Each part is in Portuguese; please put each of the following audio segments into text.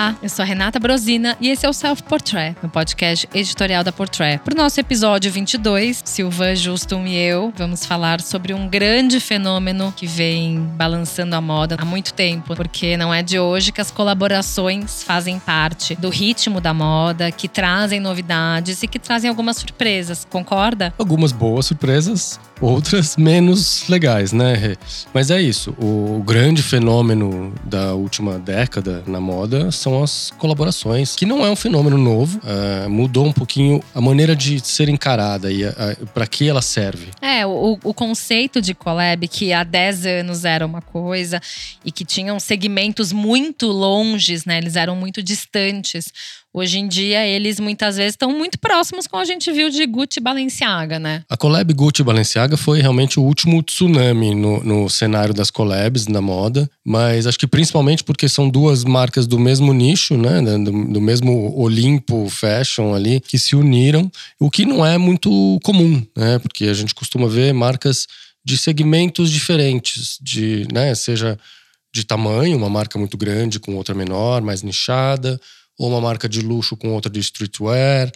Olá, eu sou a Renata Brosina e esse é o Self Portrait, no podcast editorial da Portrait. Para o nosso episódio 22, Silvan Justum e eu vamos falar sobre um grande fenômeno que vem balançando a moda há muito tempo, porque não é de hoje que as colaborações fazem parte do ritmo da moda, que trazem novidades e que trazem algumas surpresas. Concorda? Algumas boas surpresas, outras menos legais, né? Mas é isso. O grande fenômeno da última década na moda são as colaborações, que não é um fenômeno novo. Uh, mudou um pouquinho a maneira de ser encarada e para que ela serve. É, o, o conceito de collab, que há 10 anos era uma coisa e que tinham segmentos muito longes, né? Eles eram muito distantes. Hoje em dia, eles muitas vezes estão muito próximos, como a gente viu de Gucci e Balenciaga, né? A collab Gucci e Balenciaga foi realmente o último tsunami no, no cenário das collabs na moda, mas acho que principalmente porque são duas marcas do mesmo nicho, né? Do, do mesmo Olimpo Fashion ali, que se uniram, o que não é muito comum, né? Porque a gente costuma ver marcas de segmentos diferentes, de, né? Seja de tamanho, uma marca muito grande com outra menor, mais nichada ou uma marca de luxo com outra de streetwear,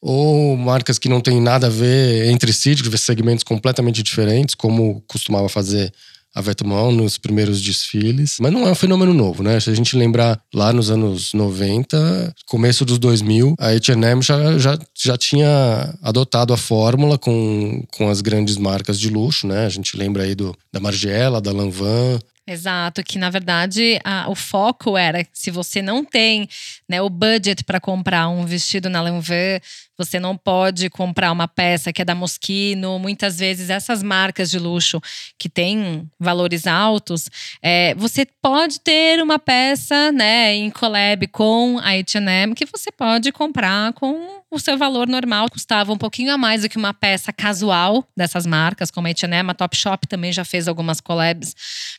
ou marcas que não têm nada a ver entre si, de segmentos completamente diferentes, como costumava fazer a Vetements nos primeiros desfiles. Mas não é um fenômeno novo, né? Se a gente lembrar lá nos anos 90, começo dos 2000, a H&M já, já, já tinha adotado a fórmula com, com as grandes marcas de luxo, né? A gente lembra aí do, da Margiela, da Lanvin, Exato, que na verdade a, o foco era se você não tem né, o budget para comprar um vestido na Lanvin, você não pode comprar uma peça que é da Moschino. Muitas vezes essas marcas de luxo que têm valores altos, é, você pode ter uma peça né, em collab com a H&M que você pode comprar com o seu valor normal custava um pouquinho a mais do que uma peça casual dessas marcas, como a H&M, a Topshop também já fez algumas collabs,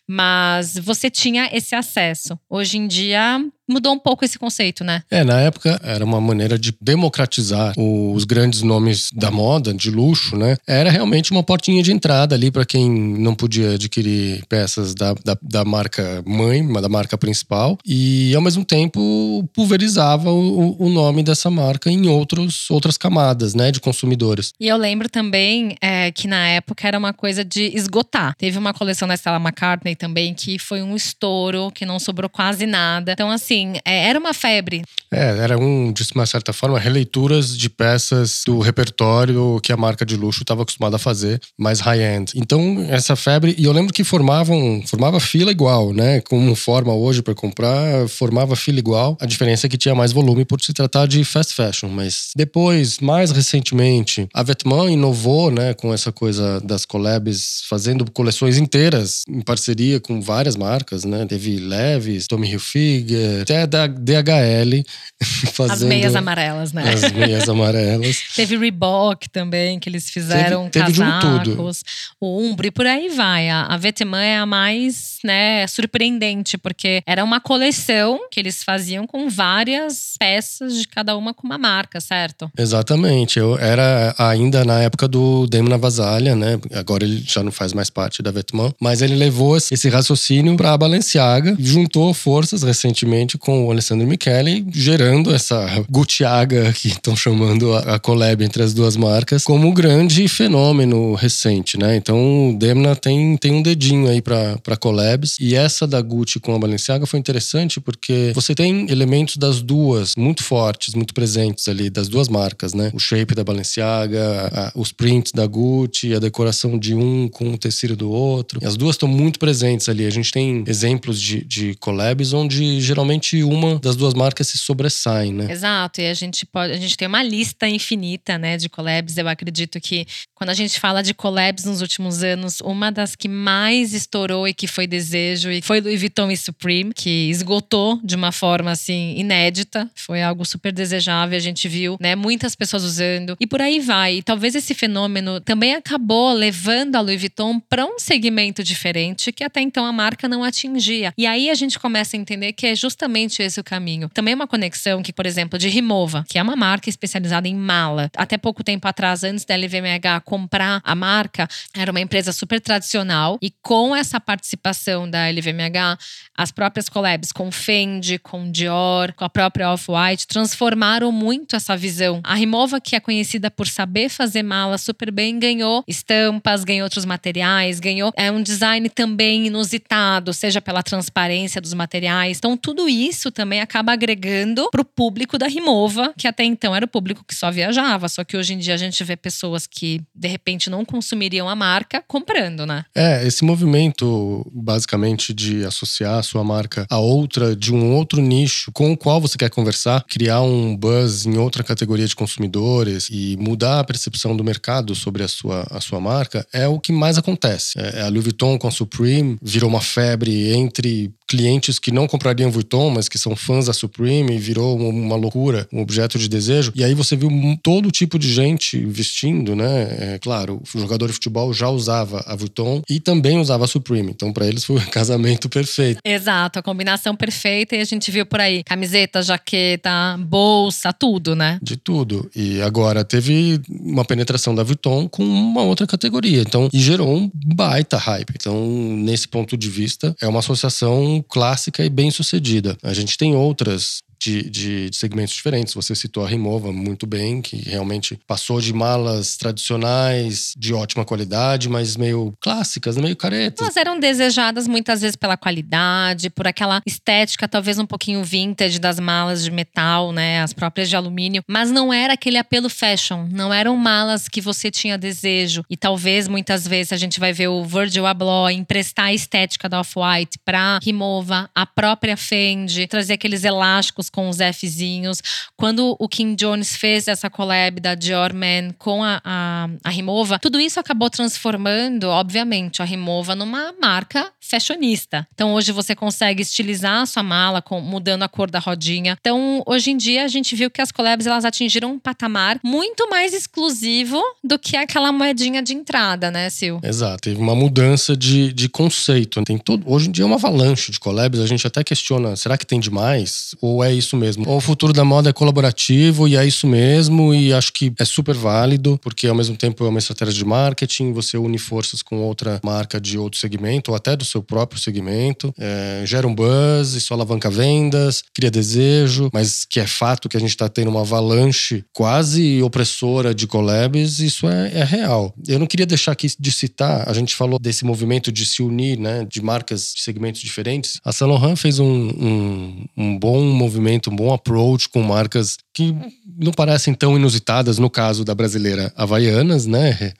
mas você tinha esse acesso. Hoje em dia mudou um pouco esse conceito, né? É, na época era uma maneira de democratizar os grandes nomes da moda, de luxo, né? Era realmente uma portinha de entrada ali para quem não podia adquirir peças da, da, da, marca mãe, da marca principal, e ao mesmo tempo pulverizava o, o nome dessa marca em outros, outras camadas, né, de consumidores. E eu lembro também é, que na época era uma coisa de esgotar. Teve uma coleção da Stella McCartney também que foi um estouro, que não sobrou quase nada. Então, assim, assim, é, era uma febre. É, era um, de uma certa forma, releituras de peças do repertório que a marca de luxo estava acostumada a fazer, mais high-end. Então, essa febre, e eu lembro que formavam, formava fila igual, né? Como forma hoje para comprar, formava fila igual. A diferença é que tinha mais volume por se tratar de fast fashion, mas depois, mais recentemente, a Vetements inovou, né, com essa coisa das collabs, fazendo coleções inteiras em parceria com várias marcas, né? Teve Levi's, Tommy Hilfiger, até da DHL. Fazendo as meias amarelas, né? As meias amarelas. teve Reebok também, que eles fizeram teve, teve casacos. O Umbro e por aí vai. A, a Vetements é a mais né, surpreendente, porque era uma coleção que eles faziam com várias peças de cada uma com uma marca, certo? Exatamente. Eu era ainda na época do Demo na Vasalha, né? Agora ele já não faz mais parte da Vetements, mas ele levou esse raciocínio para a Balenciaga, juntou forças recentemente com o Alessandro Michele, gerando essa Gutiaga que estão chamando a, a collab entre as duas marcas como um grande fenômeno recente, né? Então o Demna tem, tem um dedinho aí para collabs e essa da Gucci com a Balenciaga foi interessante porque você tem elementos das duas muito fortes, muito presentes ali das duas marcas, né? O shape da Balenciaga, a, os prints da Gucci, a decoração de um com o tecido do outro. E as duas estão muito presentes ali. A gente tem exemplos de, de collabs onde geralmente uma das duas marcas se sobressaem, né? Exato, e a gente pode, a gente tem uma lista infinita, né, de collabs. Eu acredito que quando a gente fala de collabs nos últimos anos, uma das que mais estourou e que foi desejo e foi Louis Vuitton e Supreme, que esgotou de uma forma assim inédita, foi algo super desejável, a gente viu, né, muitas pessoas usando e por aí vai. E talvez esse fenômeno também acabou levando a Louis Vuitton para um segmento diferente que até então a marca não atingia. E aí a gente começa a entender que é justamente exatamente esse o caminho. Também uma conexão que, por exemplo, de Rimova, que é uma marca especializada em mala. Até pouco tempo atrás, antes da LVMH comprar a marca, era uma empresa super tradicional e com essa participação da LVMH, as próprias collabs com Fendi, com Dior, com a própria Off-White transformaram muito essa visão. A Rimova, que é conhecida por saber fazer mala super bem, ganhou estampas, ganhou outros materiais, ganhou é um design também inusitado, seja pela transparência dos materiais. Então tudo isso também acaba agregando para o público da Rimova, que até então era o público que só viajava, só que hoje em dia a gente vê pessoas que de repente não consumiriam a marca comprando, né? É, esse movimento basicamente de associar a sua marca a outra de um outro nicho com o qual você quer conversar, criar um buzz em outra categoria de consumidores e mudar a percepção do mercado sobre a sua, a sua marca é o que mais acontece. É, a Louis Vuitton com a Supreme virou uma febre entre clientes que não comprariam Vuitton, mas que são fãs da Supreme, e virou uma loucura, um objeto de desejo. E aí você viu todo tipo de gente vestindo, né? É, claro, o jogador de futebol já usava a Vuitton e também usava a Supreme. Então, para eles foi o casamento perfeito. Exato, a combinação perfeita. E a gente viu por aí camiseta, jaqueta, bolsa, tudo, né? De tudo. E agora teve uma penetração da Vuitton com uma outra categoria. Então, e gerou um baita hype. Então, nesse ponto de vista, é uma associação clássica e bem sucedida. A gente tem outras de, de, de, segmentos diferentes. Você citou a Rimova muito bem, que realmente passou de malas tradicionais de ótima qualidade, mas meio clássicas, meio caretas. Elas eram desejadas muitas vezes pela qualidade, por aquela estética talvez um pouquinho vintage das malas de metal, né, as próprias de alumínio, mas não era aquele apelo fashion, não eram malas que você tinha desejo. E talvez muitas vezes a gente vai ver o Virgil Abloh emprestar a estética da Off-White para Rimova, a própria Fendi, trazer aqueles elásticos com os Fzinhos. Quando o Kim Jones fez essa collab da Dior Man com a, a, a Rimova, tudo isso acabou transformando, obviamente, a Rimova numa marca fashionista. Então hoje você consegue estilizar a sua mala com, mudando a cor da rodinha. Então hoje em dia a gente viu que as collabs elas atingiram um patamar muito mais exclusivo do que aquela moedinha de entrada, né, Sil? Exato, teve uma mudança de, de conceito. Tem todo, hoje em dia é uma avalanche de collabs, a gente até questiona, será que tem demais? Ou é isso mesmo. O futuro da moda é colaborativo e é isso mesmo, e acho que é super válido, porque ao mesmo tempo é uma estratégia de marketing, você une forças com outra marca de outro segmento, ou até do seu próprio segmento, é, gera um buzz, isso alavanca vendas, cria desejo, mas que é fato que a gente está tendo uma avalanche quase opressora de collabs, isso é, é real. Eu não queria deixar aqui de citar, a gente falou desse movimento de se unir, né, de marcas de segmentos diferentes. A Saint Laurent fez um, um, um bom movimento um bom approach com marcas que não parecem tão inusitadas no caso da brasileira Havaianas, né?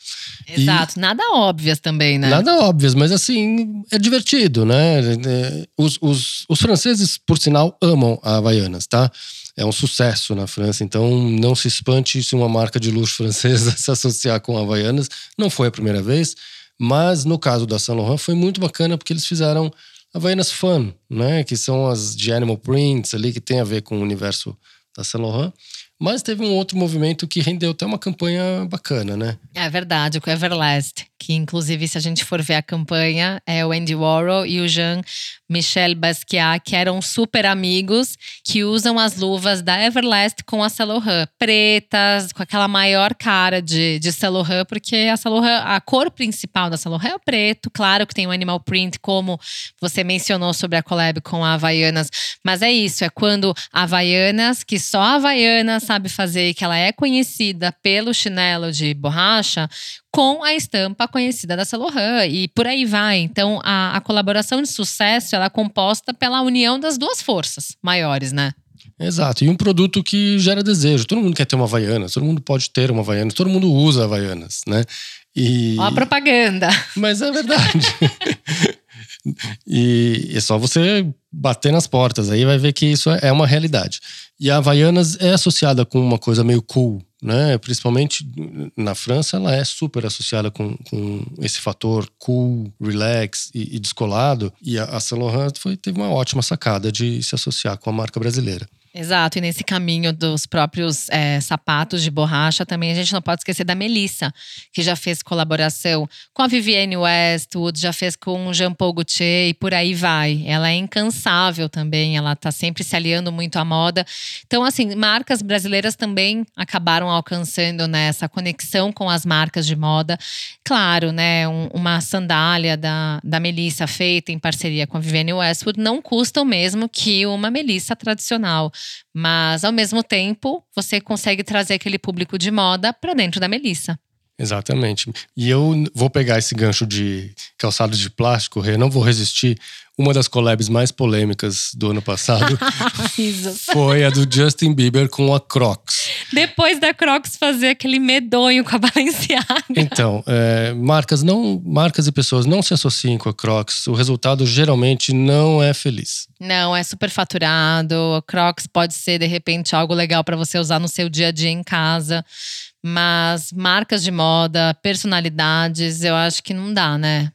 Exato, e nada óbvias também, né? Nada óbvias, mas assim, é divertido, né? Os, os, os franceses, por sinal, amam a Havaianas, tá? É um sucesso na França, então não se espante se uma marca de luxo francesa se associar com a Havaianas. Não foi a primeira vez, mas no caso da Saint Laurent foi muito bacana porque eles fizeram Havaianas Fun, né? Que são as de Animal Prints ali, que tem a ver com o universo da Saint Laurent. Mas teve um outro movimento que rendeu até uma campanha bacana, né? É verdade, com Everlast. Que, inclusive, se a gente for ver a campanha, é o Andy Warhol e o Jean-Michel Basquiat, que eram super amigos, que usam as luvas da Everlast com a Laurent. Pretas, com aquela maior cara de, de Laurent, porque a Laurent, a cor principal da Laurent é o preto. Claro que tem o animal print, como você mencionou sobre a collab com a Havaianas. Mas é isso, é quando Havaianas, que só Havaianas sabe fazer, que ela é conhecida pelo chinelo de borracha, com a estampa conhecida da Laurent e por aí vai. Então, a, a colaboração de sucesso ela é composta pela união das duas forças maiores, né? Exato, e um produto que gera desejo. Todo mundo quer ter uma Havaianas, todo mundo pode ter uma Havaianas, todo mundo usa Havaianas, né? E... Ó a propaganda. Mas é verdade. e é só você bater nas portas, aí vai ver que isso é uma realidade. E a Havaianas é associada com uma coisa meio cool, né? Principalmente na França, ela é super associada com, com esse fator cool, relax e, e descolado. E a, a Saint Laurent foi, teve uma ótima sacada de se associar com a marca brasileira. Exato, e nesse caminho dos próprios é, sapatos de borracha também a gente não pode esquecer da Melissa, que já fez colaboração com a Vivienne Westwood, já fez com o Jean Paul Gaultier e por aí vai. Ela é incansável também, ela tá sempre se aliando muito à moda. Então, assim, marcas brasileiras também acabaram alcançando né, essa conexão com as marcas de moda. Claro, né, um, uma sandália da, da Melissa feita em parceria com a Vivienne Westwood não custa o mesmo que uma Melissa tradicional. Mas, ao mesmo tempo, você consegue trazer aquele público de moda para dentro da Melissa. Exatamente. E eu vou pegar esse gancho de calçado de plástico, Rê, não vou resistir. Uma das collabs mais polêmicas do ano passado foi a do Justin Bieber com a Crocs. Depois da Crocs fazer aquele medonho com a Balenciaga. Então, é, marcas não, marcas e pessoas não se associem com a Crocs. O resultado geralmente não é feliz. Não, é super faturado. A Crocs pode ser de repente algo legal para você usar no seu dia a dia em casa. Mas marcas de moda, personalidades, eu acho que não dá, né?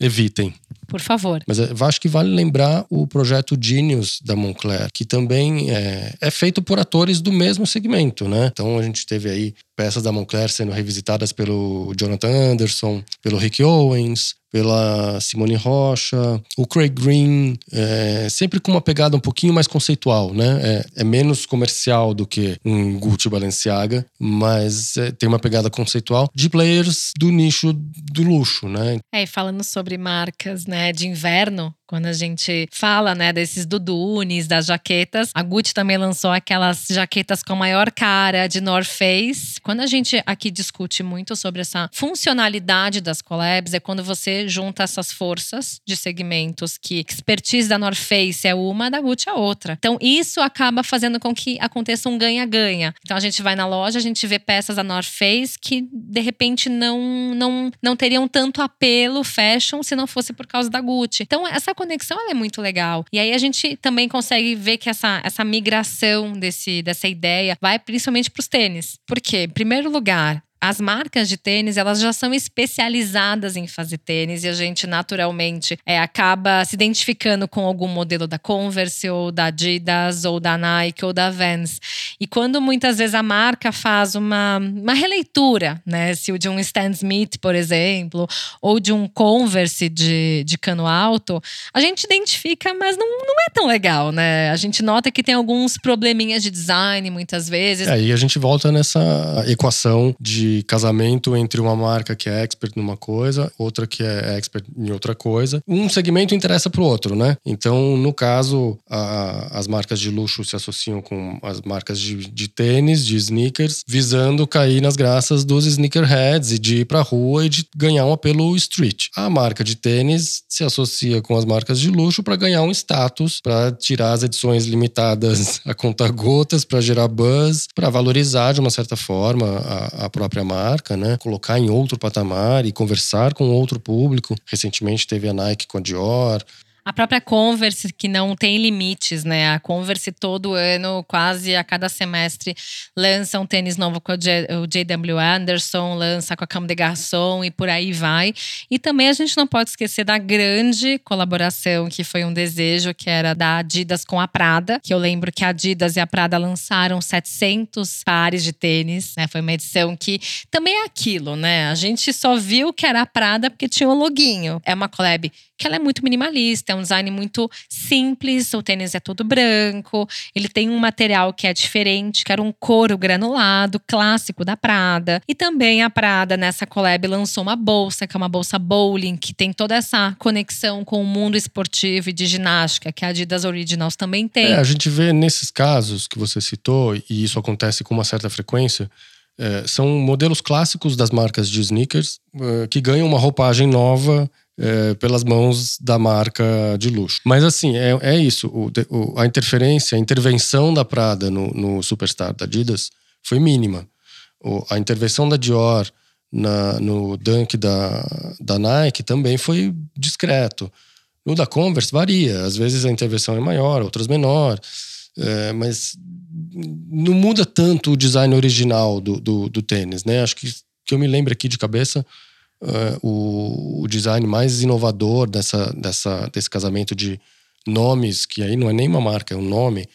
Evitem. Por favor. Mas eu acho que vale lembrar o projeto Genius da Moncler, que também é, é feito por atores do mesmo segmento, né? Então a gente teve aí peças da Moncler sendo revisitadas pelo Jonathan Anderson, pelo Rick Owens, pela Simone Rocha, o Craig Green, é, sempre com uma pegada um pouquinho mais conceitual, né? É, é menos comercial do que um Gucci Balenciaga, mas tem uma pegada conceitual de players do nicho do luxo, né? É, e falando sobre marcas, né, de inverno, quando a gente fala, né, desses dudunes, das jaquetas, a Gucci também lançou aquelas jaquetas com maior cara de North Face. Quando a gente aqui discute muito sobre essa funcionalidade das collabs, é quando você junta essas forças de segmentos que expertise da North Face é uma, da Gucci é outra. Então isso acaba fazendo com que aconteça um ganha-ganha. Então a gente vai na loja, a gente vê peças da North Face que de repente não não não teriam tanto apelo fashion se não fosse por causa da Gucci. Então essa conexão é muito legal. E aí a gente também consegue ver que essa, essa migração desse, dessa ideia vai principalmente para os tênis. Por quê? Em primeiro lugar, as marcas de tênis elas já são especializadas em fazer tênis e a gente naturalmente é, acaba se identificando com algum modelo da Converse ou da Adidas ou da Nike ou da Vans. E quando muitas vezes a marca faz uma, uma releitura né se o de um Stan Smith por exemplo ou de um Converse de, de cano alto a gente identifica mas não, não é tão legal né? A gente nota que tem alguns probleminhas de design muitas vezes. É, a gente volta nessa equação de casamento entre uma marca que é expert numa coisa, outra que é expert em outra coisa. Um segmento interessa para o outro, né? Então, no caso, a, as marcas de luxo se associam com as marcas de, de tênis, de sneakers, visando cair nas graças dos sneakerheads e de ir para rua e de ganhar um apelo street. A marca de tênis se associa com as marcas de luxo para ganhar um status, para tirar as edições limitadas a conta gotas, para gerar buzz, para valorizar de uma certa forma a, a própria própria marca, né? Colocar em outro patamar e conversar com outro público. Recentemente teve a Nike com a Dior, a própria Converse, que não tem limites, né? A Converse todo ano, quase a cada semestre, lança um tênis novo com o JW Anderson, lança com a Cam de Garçon e por aí vai. E também a gente não pode esquecer da grande colaboração, que foi um desejo, que era da Adidas com a Prada. Que eu lembro que a Adidas e a Prada lançaram 700 pares de tênis, né? Foi uma edição que também é aquilo, né? A gente só viu que era a Prada porque tinha o loguinho. É uma collab que ela é muito minimalista, é um design muito simples, o tênis é todo branco, ele tem um material que é diferente, que era um couro granulado, clássico da Prada. E também a Prada, nessa collab, lançou uma bolsa, que é uma bolsa bowling, que tem toda essa conexão com o mundo esportivo e de ginástica, que a Adidas Originals também tem. É, a gente vê nesses casos que você citou, e isso acontece com uma certa frequência, é, são modelos clássicos das marcas de sneakers é, que ganham uma roupagem nova é, pelas mãos da marca de luxo. Mas assim, é, é isso. O, o, a interferência, a intervenção da Prada no, no Superstar da Adidas foi mínima. O, a intervenção da Dior na, no Dunk da, da Nike também foi discreto. No da Converse varia. Às vezes a intervenção é maior, outras menor. É, mas não muda tanto o design original do, do, do tênis, né? Acho que, que eu me lembro aqui de cabeça uh, o, o, design mais inovador dessa, dessa, desse casamento de nomes, que aí não é nem uma marca, é um nome,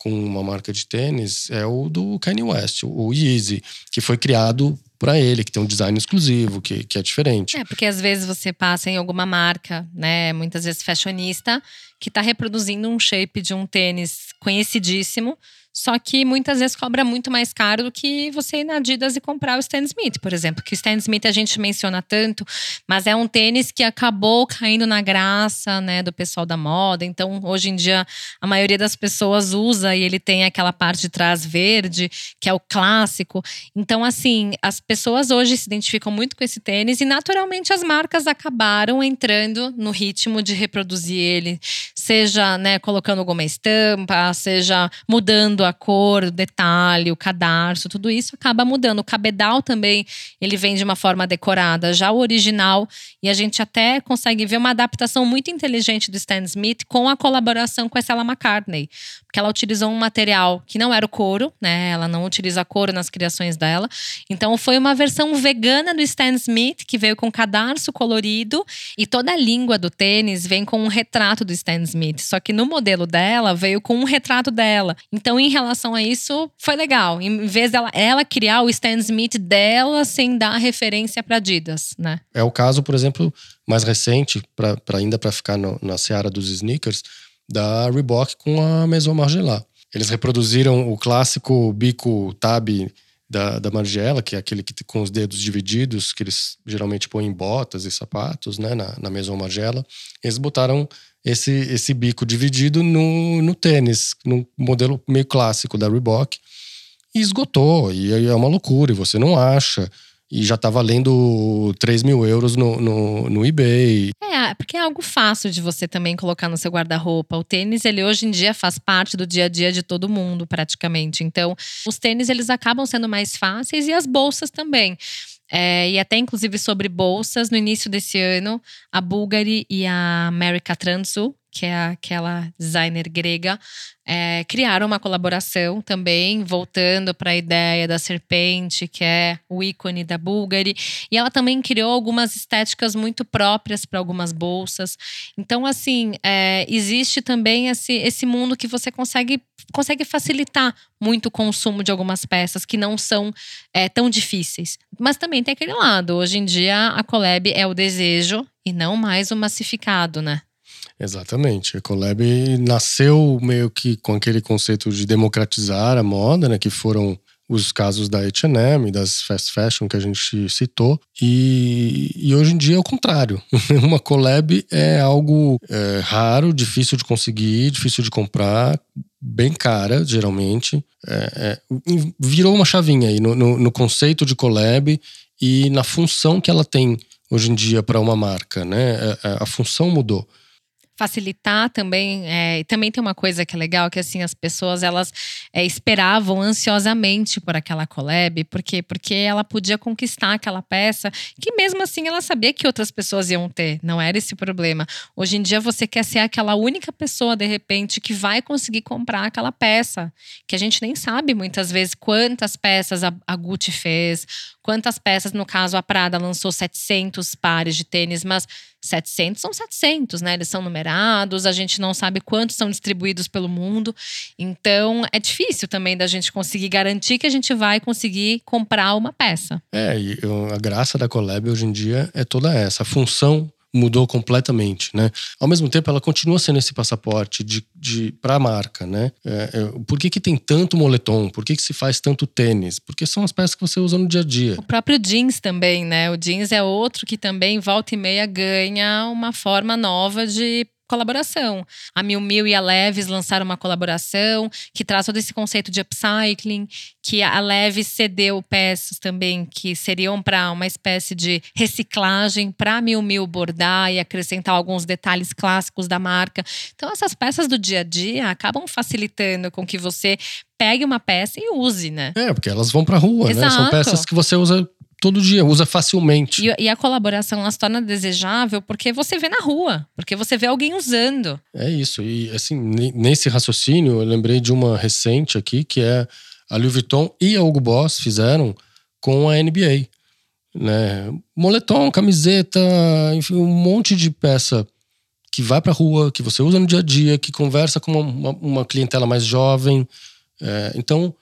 com uma marca de tênis é o do Kanye West, o Yeezy, que foi criado para ele, que tem um design exclusivo, que, que é diferente. É, porque às vezes você passa em alguma marca, né, muitas vezes fashionista, que está reproduzindo um shape de um tênis conhecidíssimo, só que muitas vezes cobra muito mais caro do que você ir na Adidas e comprar o Stan Smith, por exemplo. Que o Stan Smith a gente menciona tanto, mas é um tênis que acabou caindo na graça, né, do pessoal da moda. Então, hoje em dia, a maioria das pessoas usa e ele tem aquela parte de trás verde, que é o clássico. Então, assim, as pessoas hoje se identificam muito com esse tênis e naturalmente as marcas acabaram entrando no ritmo de reproduzir ele, seja, né, colocando alguma estampa, seja mudando mudando a cor, o detalhe, o cadarço, tudo isso acaba mudando. O cabedal também, ele vem de uma forma decorada, já o original, e a gente até consegue ver uma adaptação muito inteligente do Stan Smith com a colaboração com a Stella McCartney, porque ela utilizou um material que não era o couro, né? Ela não utiliza couro nas criações dela. Então foi uma versão vegana do Stan Smith que veio com cadarço colorido e toda a língua do tênis vem com um retrato do Stan Smith, só que no modelo dela veio com um retrato dela. Então em relação a isso, foi legal. Em vez dela ela criar o Stan Smith dela sem dar referência para Adidas, né? É o caso, por exemplo, mais recente, para ainda para ficar no, na seara dos sneakers, da Reebok com a Maison Margiela. Eles reproduziram o clássico bico tab da, da Margiela, que é aquele que com os dedos divididos, que eles geralmente põem em botas e sapatos, né, na, na Maison Margiela. Eles botaram esse, esse bico dividido no, no tênis, no modelo meio clássico da Reebok. E esgotou, e é uma loucura, e você não acha. E já tá valendo 3 mil euros no, no, no eBay. É, porque é algo fácil de você também colocar no seu guarda-roupa. O tênis, ele hoje em dia faz parte do dia a dia de todo mundo, praticamente. Então, os tênis, eles acabam sendo mais fáceis e as bolsas também. É, e até inclusive sobre bolsas, no início desse ano, a Bulgari e a Mary Katrantzou, que é aquela designer grega, é, criaram uma colaboração também, voltando para a ideia da serpente, que é o ícone da Bulgari. E ela também criou algumas estéticas muito próprias para algumas bolsas. Então, assim, é, existe também esse, esse mundo que você consegue, consegue facilitar muito o consumo de algumas peças que não são é, tão difíceis. Mas também tem aquele lado. Hoje em dia, a collab é o desejo e não mais o massificado, né? Exatamente. A Collab nasceu meio que com aquele conceito de democratizar a moda, né? Que foram os casos da H&M, das fast fashion que a gente citou. E, e hoje em dia é o contrário. Uma collab é algo é, raro, difícil de conseguir, difícil de comprar, bem cara, geralmente. É, é, virou uma chavinha aí no, no, no conceito de collab e na função que ela tem hoje em dia para uma marca, né? É, é, a função mudou facilitar também. É, também tem uma coisa que é legal, que assim, as pessoas elas é, esperavam ansiosamente por aquela collab, porque porque ela podia conquistar aquela peça, que mesmo assim ela sabia que outras pessoas iam ter, não era esse problema. Hoje em dia você quer ser aquela única pessoa, de repente, que vai conseguir comprar aquela peça, que a gente nem sabe muitas vezes quantas peças a, a Gucci fez, quantas peças, no caso, a Prada lançou 700 pares de tênis, mas 700 são 700, né? Eles são numerados, a gente não sabe quantos são distribuídos pelo mundo. Então, é difícil também da gente conseguir garantir que a gente vai conseguir comprar uma peça. É, e a graça da Collab hoje em dia é toda essa. A função mudou completamente, né? Ao mesmo tempo, ela continua sendo esse passaporte de, de para a marca, né? É, é, por que, que tem tanto moletom? Por que, que se faz tanto tênis? Porque são as peças que você usa no dia a dia. O próprio jeans também, né? O jeans é outro que também volta e meia ganha uma forma nova de colaboração. A Mil Mil e a Leves lançaram uma colaboração que traz todo esse conceito de upcycling, que a Leves cedeu peças também que seriam para uma espécie de reciclagem para Mil Mil bordar e acrescentar alguns detalhes clássicos da marca. Então essas peças do dia a dia acabam facilitando com que você pegue uma peça e use, né? É, porque elas vão para rua, Exato. né? São peças que você usa todo dia, usa facilmente. E, e, a colaboração ela se torna desejável porque você vê na rua, porque você vê alguém usando. É isso. E assim, nesse raciocínio, eu lembrei de uma recente aqui que é a Louis Vuitton e a Hugo Boss fizeram com a NBA. Né? Moletom, camiseta, enfim, um monte de peça que vai para a rua, que você usa no dia a dia, que conversa com uma, uma clientela mais jovem. É, então,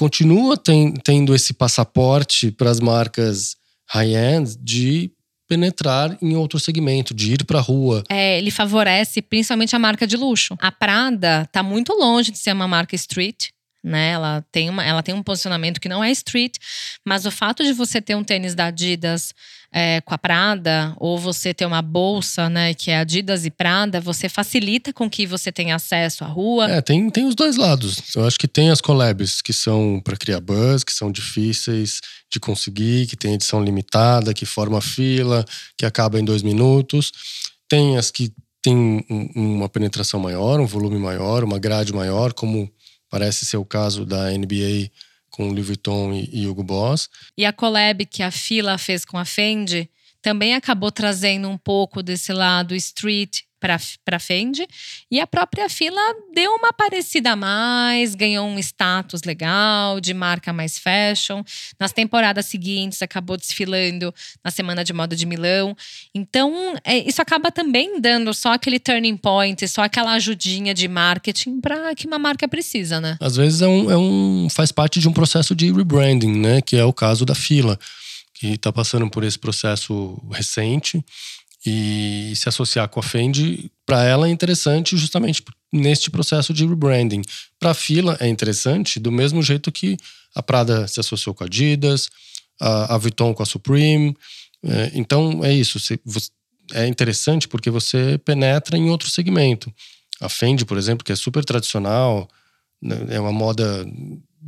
continua tem, tendo esse passaporte para as marcas high-end de penetrar em outro segmento, de ir para a rua. É, ele favorece principalmente a marca de luxo. A Prada está muito longe de ser uma marca street né? Ela tem, uma, ela tem um posicionamento que não é street, mas o fato de você ter um tênis da Adidas é, com a Prada, ou você ter uma bolsa, né, que é Adidas e Prada, você facilita com que você tenha acesso à rua. É, tem, tem os dois lados. Eu acho que tem as collabs que são para criar buzz, que são difíceis de conseguir, que tem edição limitada, que forma fila, que acaba em dois minutos. Tem as que têm uma penetração maior, um volume maior, uma grade maior, como Parece ser o caso da NBA com Louis Vuitton e, e Hugo Boss. E a collab que a Fila fez com a Fendi também acabou trazendo um pouco desse lado street para Fendi. E a própria fila deu uma parecida a mais, ganhou um status legal de marca mais fashion. Nas temporadas seguintes, acabou desfilando na Semana de Moda de Milão. Então, é, isso acaba também dando só aquele turning point, só aquela ajudinha de marketing para que uma marca precisa, né? Às vezes é um, é um, faz parte de um processo de rebranding, né? Que é o caso da fila, que está passando por esse processo recente e se associar com a Fendi, para ela é interessante justamente neste processo de rebranding. Para a fila é interessante do mesmo jeito que a Prada se associou com a Adidas, a, a Vuitton com a Supreme. É, então é isso. Você, é interessante porque você penetra em outro segmento. A Fendi, por exemplo, que é super tradicional, né, é uma moda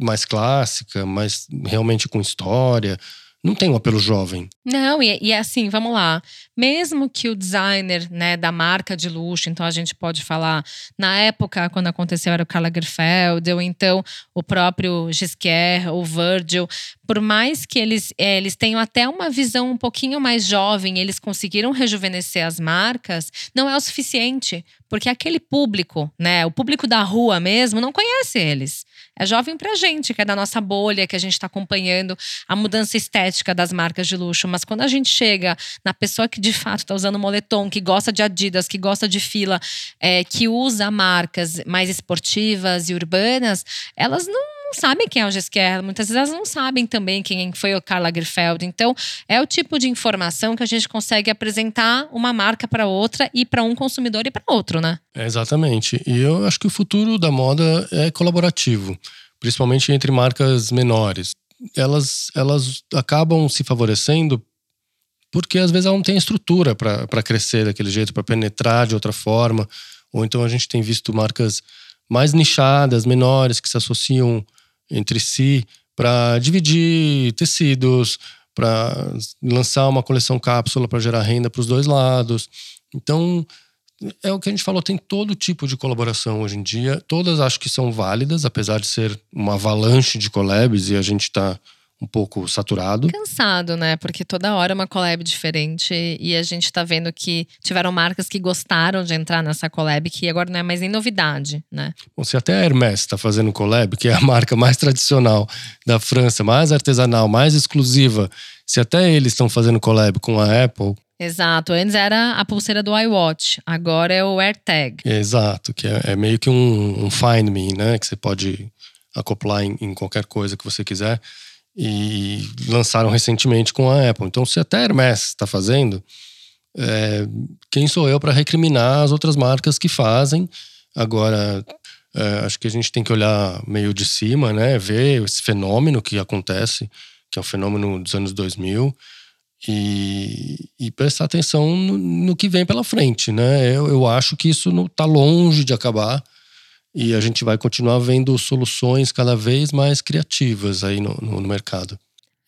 mais clássica, mas realmente com história não tem um apelo jovem. Não, e, e assim, vamos lá. Mesmo que o designer né, da marca de luxo, então a gente pode falar, na época, quando aconteceu, era o Karl Lagerfeld, ou então o próprio Gisquet, ou Virgil, por mais que eles, é, eles tenham até uma visão um pouquinho mais jovem, eles conseguiram rejuvenescer as marcas, não é o suficiente. Porque aquele público, né, o público da rua mesmo, não conhece eles. É jovem pra gente, que é da nossa bolha, que a gente está acompanhando a mudança estética das marcas de luxo. Mas quando a gente chega na pessoa que de fato está usando moletom, que gosta de Adidas, que gosta de fila, é, que usa marcas mais esportivas e urbanas, elas não não sabem quem é o Gisquer, muitas vezes elas não sabem também quem foi o Karl Lagerfeld. Então, é o tipo de informação que a gente consegue apresentar uma marca para outra e para um consumidor e para outro, né? É, exatamente. E eu acho que o futuro da moda é colaborativo, principalmente entre marcas menores. Elas, elas acabam se favorecendo porque às vezes ela não tem estrutura para crescer daquele jeito, para penetrar de outra forma. Ou então a gente tem visto marcas mais nichadas, menores, que se associam entre si para dividir tecidos, para lançar uma coleção cápsula para gerar renda para os dois lados. Então, é o que a gente falou, tem todo tipo de colaboração hoje em dia. Todas acho que são válidas, apesar de ser uma avalanche de collabs e a gente está um pouco saturado. Cansado, né? Porque toda hora é uma collab diferente e a gente tá vendo que tiveram marcas que gostaram de entrar nessa collab, que agora não é mais nem novidade, né? Bom, se até a Hermès está fazendo collab, que é a marca mais tradicional da França, mais artesanal, mais exclusiva, se até eles estão fazendo collab com a Apple, Exato. Antes era a pulseira do iWatch, agora é o AirTag. Exato, que é, é meio que um, um, Find Me, né? Que você pode acoplar em, em, qualquer coisa que você quiser e lançaram recentemente com a Apple. Então, se até a Hermes está fazendo, é, quem sou eu para recriminar as outras marcas que fazem? Agora, é, acho que a gente tem que olhar meio de cima, né? Ver esse fenômeno que acontece, que é um fenômeno dos anos 2000, e, e prestar atenção no, no, que vem pela frente, né? Eu, eu acho que isso está longe de acabar e a gente vai continuar vendo soluções cada vez mais criativas aí no, no, mercado.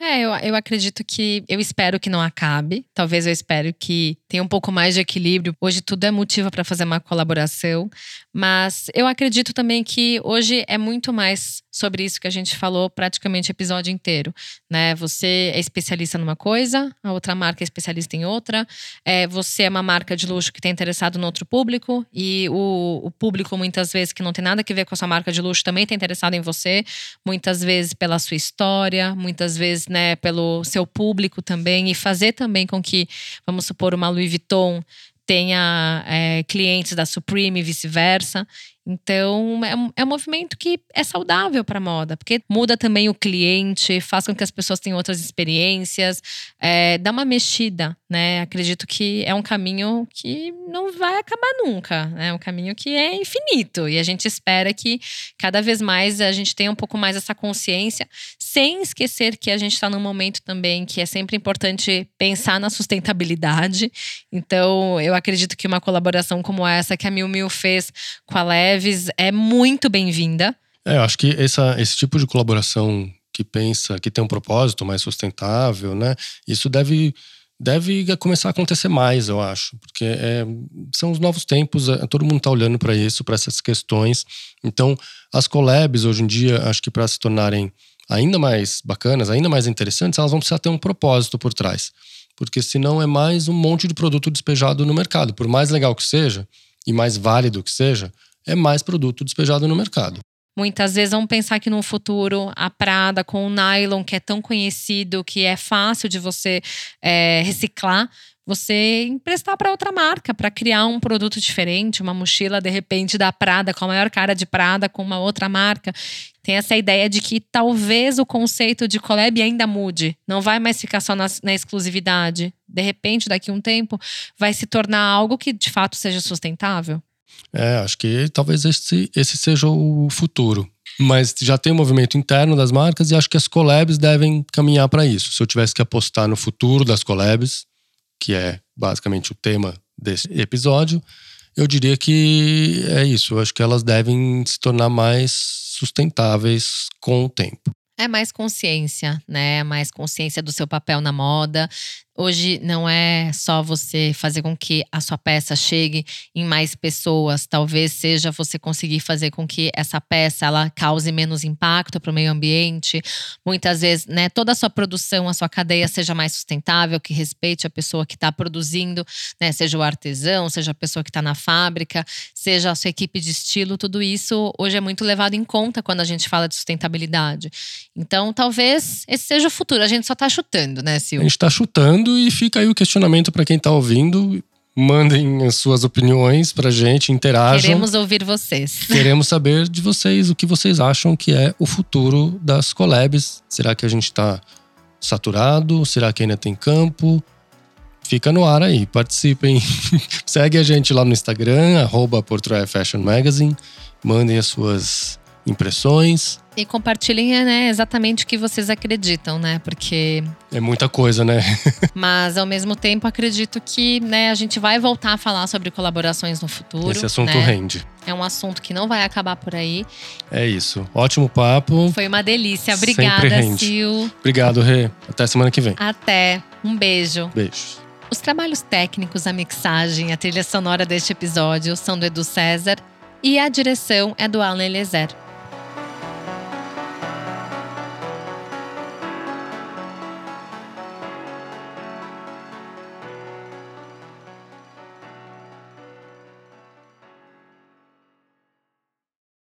É, eu, eu acredito que. Eu espero que não acabe. Talvez eu espero que tenha um pouco mais de equilíbrio. Hoje tudo é motivo para fazer uma colaboração. Mas eu acredito também que hoje é muito mais sobre isso que a gente falou praticamente o episódio inteiro, né? Você é especialista numa coisa, a outra marca é especialista em outra. É, você é uma marca de luxo que está interessado no outro público e o, o, público muitas vezes que não tem nada a ver com a sua marca de luxo também está interessado em você, muitas vezes pela sua história, muitas vezes, né, pelo seu público também e fazer também com que, vamos supor, uma Louis Vuitton tenha é, clientes da Supreme e vice-versa. Então, é um, é um movimento que é saudável para a moda, porque muda também o cliente, faz com que as pessoas tenham outras experiências, é, dá uma mexida, né? Acredito que é um caminho que não vai acabar nunca, né? É um caminho que é infinito e a gente espera que cada vez mais a gente tenha um pouco mais essa consciência, sem esquecer que a gente está num momento também que é sempre importante pensar na sustentabilidade. Então, eu acredito que uma colaboração como essa que a Mil Mil fez com a Leve É muito bem-vinda. É, eu acho que essa, esse tipo de colaboração que pensa, que tem um propósito mais sustentável, né? Isso deve deve começar a acontecer mais, eu acho, porque é, são os novos tempos, é, todo mundo está olhando para isso, para essas questões. Então, as collabs hoje em dia, acho que para se tornarem ainda mais bacanas, ainda mais interessantes, elas vão precisar ter um propósito por trás, porque senão é mais um monte de produto despejado no mercado. Por mais legal que seja e mais válido que seja, é mais produto despejado no mercado. Muitas vezes vamos pensar que no futuro a Prada com o nylon, que é tão conhecido, que é fácil de você é, reciclar, você emprestar para outra marca, para criar um produto diferente, uma mochila de repente da Prada, com a maior cara de Prada, com uma outra marca. Tem essa ideia de que talvez o conceito de collab ainda mude, não vai mais ficar só na, na exclusividade. De repente, daqui a um tempo, vai se tornar algo que de fato seja sustentável. É, acho que talvez esse, esse seja o futuro. Mas já tem um movimento interno das marcas e acho que as collabs devem caminhar para isso. Se eu tivesse que apostar no futuro das collabs, que é basicamente o tema desse episódio, eu diria que é isso. Eu acho que elas devem se tornar mais sustentáveis com o tempo. É mais consciência, né? Mais consciência do seu papel na moda, Hoje não é só você fazer com que a sua peça chegue em mais pessoas, talvez seja você conseguir fazer com que essa peça ela cause menos impacto para o meio ambiente. Muitas vezes, né, toda a sua produção, a sua cadeia seja mais sustentável, que respeite a pessoa que está produzindo, né, seja o artesão, seja a pessoa que está na fábrica, seja a sua equipe de estilo, tudo isso hoje é muito levado em conta quando a gente fala de sustentabilidade. Então, talvez esse seja o futuro. A gente só está chutando, né, Sil? A gente está chutando e fica aí o questionamento para quem está ouvindo. Mandem as suas opiniões pra gente, interajam. Queremos ouvir vocês. Queremos saber de vocês o que vocês acham que é o futuro das collabs. Será que a gente está saturado? Será que ainda tem campo? Fica no ar aí, participem. Segue a gente lá no Instagram, arroba Fashion Magazine. Mandem as suas impressões. E compartilhem né, exatamente o que vocês acreditam, né? Porque. É muita coisa, né? Mas ao mesmo tempo acredito que né, a gente vai voltar a falar sobre colaborações no futuro. Esse assunto né? rende. É um assunto que não vai acabar por aí. É isso. Ótimo papo. Foi uma delícia. Obrigada, Sil. Obrigado, Rê. Até semana que vem. Até. Um beijo. Beijos. Os trabalhos técnicos, a mixagem, a trilha sonora deste episódio são do Edu César e a direção é do Alan Eliezer.